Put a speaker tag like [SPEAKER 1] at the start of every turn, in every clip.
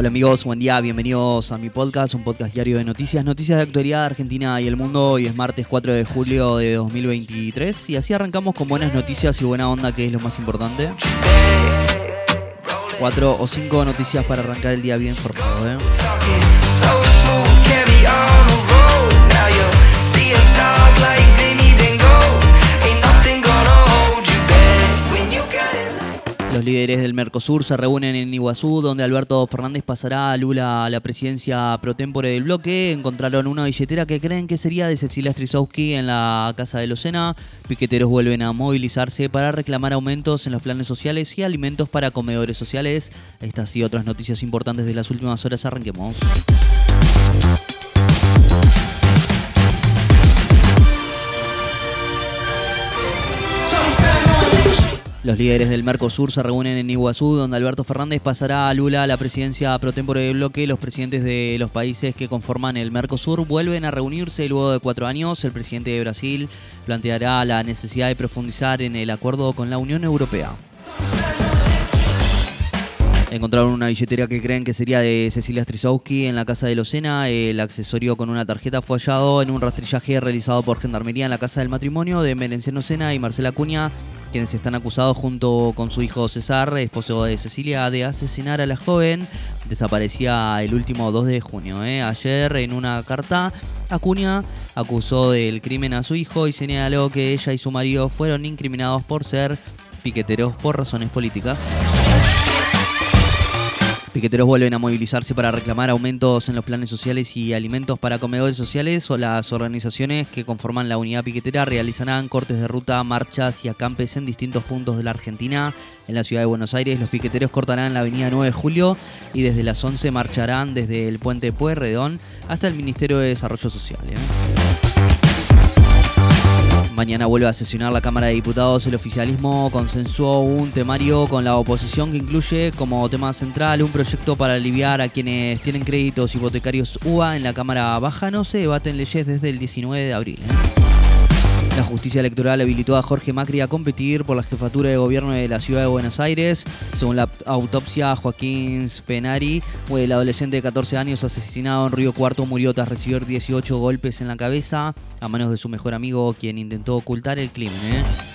[SPEAKER 1] Hola amigos, buen día, bienvenidos a mi podcast, un podcast diario de noticias, noticias de actualidad Argentina y el mundo. Hoy es martes 4 de julio de 2023 y así arrancamos con buenas noticias y buena onda, que es lo más importante. Cuatro o cinco noticias para arrancar el día bien formado. ¿eh? Los líderes del Mercosur se reúnen en Iguazú, donde Alberto Fernández pasará a Lula a la presidencia pro tempore del bloque. Encontraron una billetera que creen que sería de Cecilia Strisowski en la Casa de Locena. Piqueteros vuelven a movilizarse para reclamar aumentos en los planes sociales y alimentos para comedores sociales. Estas y otras noticias importantes de las últimas horas. Arranquemos. Los líderes del Mercosur se reúnen en Iguazú, donde Alberto Fernández pasará a Lula a la presidencia pro tempore del bloque. Los presidentes de los países que conforman el Mercosur vuelven a reunirse luego de cuatro años. El presidente de Brasil planteará la necesidad de profundizar en el acuerdo con la Unión Europea. Encontraron una billetera que creen que sería de Cecilia Strisowski en la casa de Locena. El accesorio con una tarjeta fue hallado en un rastrillaje realizado por Gendarmería en la casa del matrimonio de Merenciano Sena y Marcela Cuña quienes están acusados junto con su hijo César, esposo de Cecilia, de asesinar a la joven. Desaparecía el último 2 de junio. ¿eh? Ayer en una carta, Acuña acusó del crimen a su hijo y señaló que ella y su marido fueron incriminados por ser piqueteros por razones políticas. Piqueteros vuelven a movilizarse para reclamar aumentos en los planes sociales y alimentos para comedores sociales o las organizaciones que conforman la unidad piquetera realizarán cortes de ruta, marchas y acampes en distintos puntos de la Argentina. En la ciudad de Buenos Aires los piqueteros cortarán la avenida 9 de julio y desde las 11 marcharán desde el puente Pueyrredón hasta el Ministerio de Desarrollo Social. ¿eh? Mañana vuelve a sesionar la Cámara de Diputados. El oficialismo consensuó un temario con la oposición que incluye como tema central un proyecto para aliviar a quienes tienen créditos hipotecarios UBA en la Cámara Baja. No se debaten leyes desde el 19 de abril. ¿eh? La justicia electoral habilitó a Jorge Macri a competir por la jefatura de gobierno de la ciudad de Buenos Aires. Según la autopsia, Joaquín Spenari, el adolescente de 14 años asesinado en Río Cuarto, murió tras recibir 18 golpes en la cabeza a manos de su mejor amigo, quien intentó ocultar el crimen. ¿eh?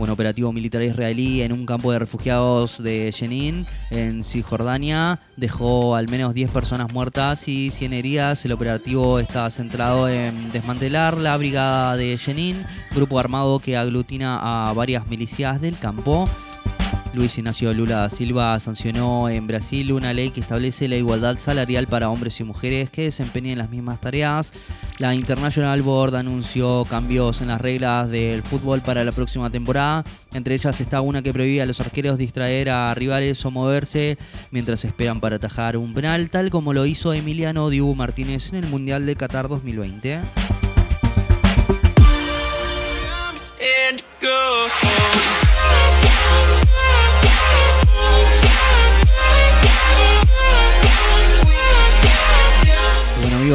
[SPEAKER 1] Un operativo militar israelí en un campo de refugiados de Jenin, en Cisjordania, dejó al menos 10 personas muertas y 100 heridas. El operativo está centrado en desmantelar la brigada de Jenin, grupo armado que aglutina a varias milicias del campo. Luis Ignacio Lula da Silva sancionó en Brasil una ley que establece la igualdad salarial para hombres y mujeres que desempeñen las mismas tareas. La International Board anunció cambios en las reglas del fútbol para la próxima temporada. Entre ellas está una que prohíbe a los arqueros distraer a rivales o moverse mientras esperan para atajar un penal, tal como lo hizo Emiliano Dibu Martínez en el Mundial de Qatar 2020.